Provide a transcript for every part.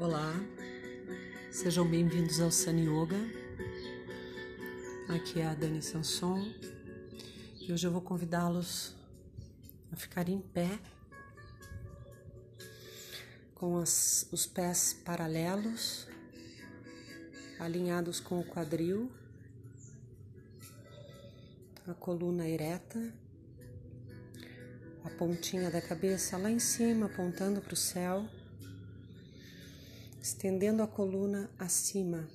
Olá, sejam bem-vindos ao Sun Yoga. Aqui é a Dani Sanson e hoje eu vou convidá-los a ficar em pé, com as, os pés paralelos, alinhados com o quadril, a coluna ereta, a pontinha da cabeça lá em cima, apontando para o céu estendendo a coluna acima,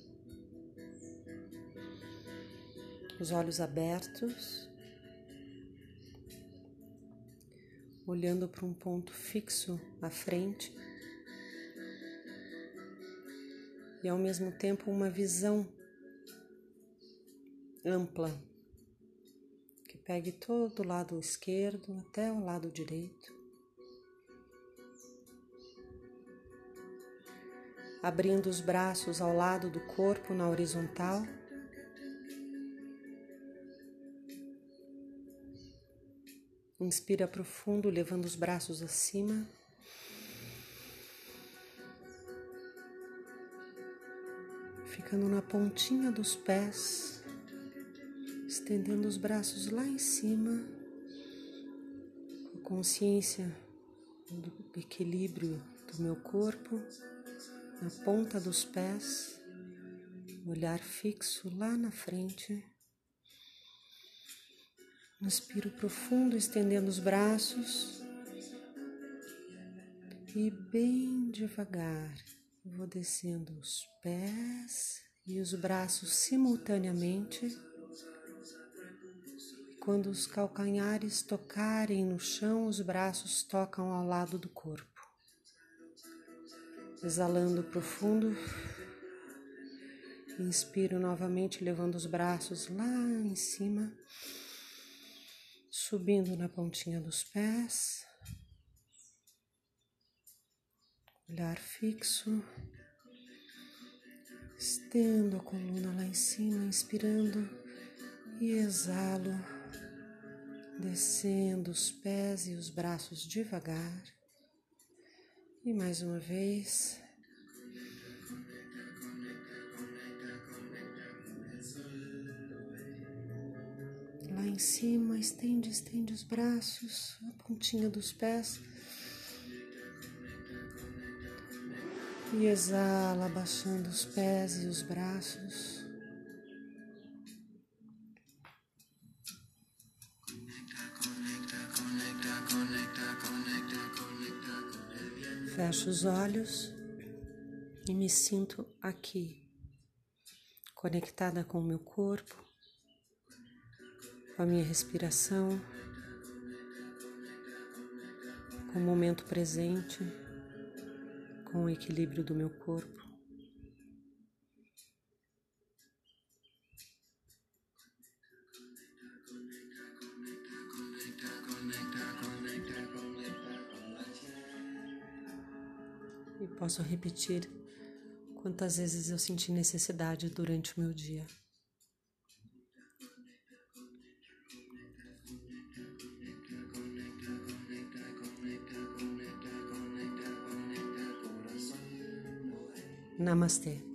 os olhos abertos, olhando para um ponto fixo à frente. E ao mesmo tempo uma visão ampla que pegue todo o lado esquerdo até o lado direito. Abrindo os braços ao lado do corpo na horizontal. Inspira profundo, levando os braços acima. Ficando na pontinha dos pés, estendendo os braços lá em cima, com consciência do equilíbrio do meu corpo na ponta dos pés, olhar fixo lá na frente. Inspiro profundo, estendendo os braços. E bem devagar, vou descendo os pés e os braços simultaneamente. Quando os calcanhares tocarem no chão, os braços tocam ao lado do corpo exalando profundo. Inspiro novamente, levando os braços lá em cima, subindo na pontinha dos pés, olhar fixo, estendo a coluna lá em cima, inspirando e exalo, descendo os pés e os braços devagar. E mais uma vez. Lá em cima, estende, estende os braços, a pontinha dos pés. E exala, abaixando os pés e os braços. Fecho os olhos e me sinto aqui, conectada com o meu corpo, com a minha respiração, com o momento presente, com o equilíbrio do meu corpo. E posso repetir quantas vezes eu senti necessidade durante o meu dia. Namastê.